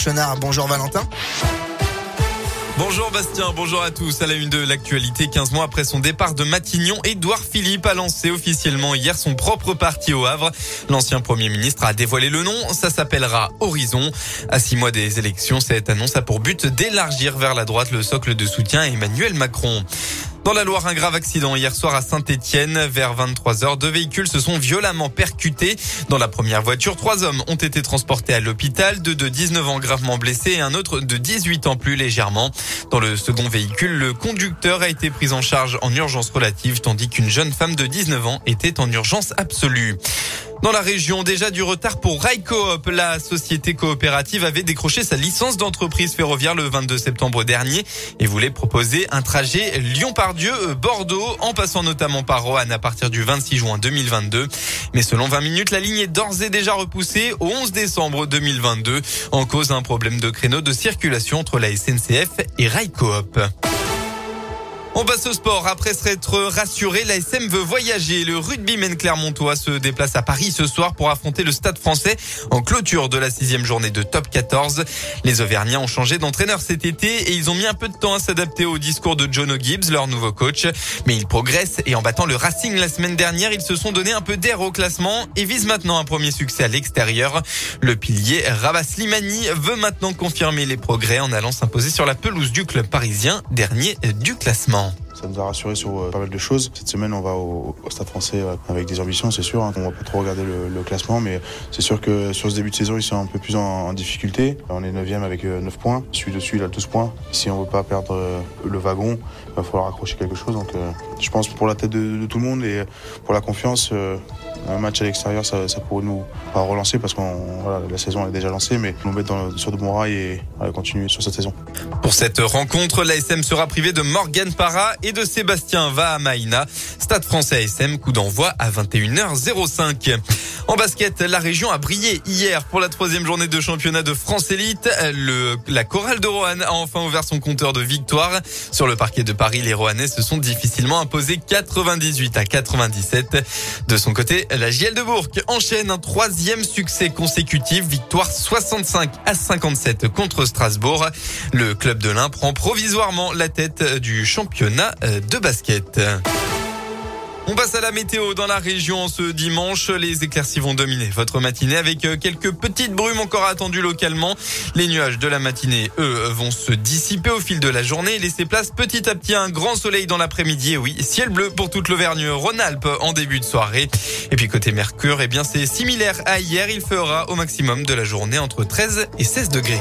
Chenard. Bonjour Valentin. Bonjour Bastien, bonjour à tous. À la une de l'actualité, 15 mois après son départ de Matignon, Édouard Philippe a lancé officiellement hier son propre parti au Havre. L'ancien Premier ministre a dévoilé le nom, ça s'appellera Horizon. À six mois des élections, cette annonce a pour but d'élargir vers la droite le socle de soutien à Emmanuel Macron. Dans la Loire, un grave accident hier soir à Saint-Étienne. Vers 23 heures, deux véhicules se sont violemment percutés. Dans la première voiture, trois hommes ont été transportés à l'hôpital, deux de 19 ans gravement blessés et un autre de 18 ans plus légèrement. Dans le second véhicule, le conducteur a été pris en charge en urgence relative, tandis qu'une jeune femme de 19 ans était en urgence absolue. Dans la région, déjà du retard pour Railcoop. La société coopérative avait décroché sa licence d'entreprise ferroviaire le 22 septembre dernier et voulait proposer un trajet Lyon-Pardieu-Bordeaux en passant notamment par Roanne à partir du 26 juin 2022. Mais selon 20 minutes, la ligne est d'ores et déjà repoussée au 11 décembre 2022 en cause d'un problème de créneau de circulation entre la SNCF et Railcoop. On passe au sport. Après s'être rassuré, la SM veut voyager. Le rugbyman clermontois se déplace à Paris ce soir pour affronter le stade français en clôture de la sixième journée de top 14. Les Auvergnats ont changé d'entraîneur cet été et ils ont mis un peu de temps à s'adapter au discours de John O'Gibbs, leur nouveau coach. Mais ils progressent et en battant le Racing la semaine dernière, ils se sont donné un peu d'air au classement et visent maintenant un premier succès à l'extérieur. Le pilier Rabat Slimani veut maintenant confirmer les progrès en allant s'imposer sur la pelouse du club parisien, dernier du classement. Ça nous a rassuré sur euh, pas mal de choses. Cette semaine, on va au, Stade français euh, avec des ambitions, c'est sûr. Hein. On va pas trop regarder le, classement, mais c'est sûr que sur ce début de saison, ils sont un peu plus en, difficulté. On est 9 avec 9 euh, points. Celui dessus, il a 12 points. Si on veut pas perdre le wagon, il va falloir accrocher quelque chose. Donc, je pense pour la tête de, tout le monde et pour la confiance, un match à l'extérieur, ça, pourrait nous relancer parce que la saison est déjà lancée, mais nous mettre sur de bons rails et continuer sur cette saison. Pour cette rencontre, l'ASM sera privé de Morgan Parra et de Sébastien Vahamaina. Stade français ASM, coup d'envoi à 21h05. En basket, la région a brillé hier pour la troisième journée de championnat de France Élite. Le, la chorale de Roanne a enfin ouvert son compteur de victoire. Sur le parquet de Paris, les Roannais se sont difficilement imposés 98 à 97. De son côté, la JL de Bourg enchaîne un troisième succès consécutif, victoire 65 à 57 contre Strasbourg. Le club de l'Ain prend provisoirement la tête du championnat de basket. On passe à la météo dans la région ce dimanche. Les éclaircies vont dominer votre matinée avec euh, quelques petites brumes encore attendues localement. Les nuages de la matinée, eux, vont se dissiper au fil de la journée et laisser place petit à petit un grand soleil dans l'après-midi. oui, ciel bleu pour toute l'Auvergne-Rhône-Alpes en début de soirée. Et puis côté Mercure, eh bien c'est similaire à hier. Il fera au maximum de la journée entre 13 et 16 degrés.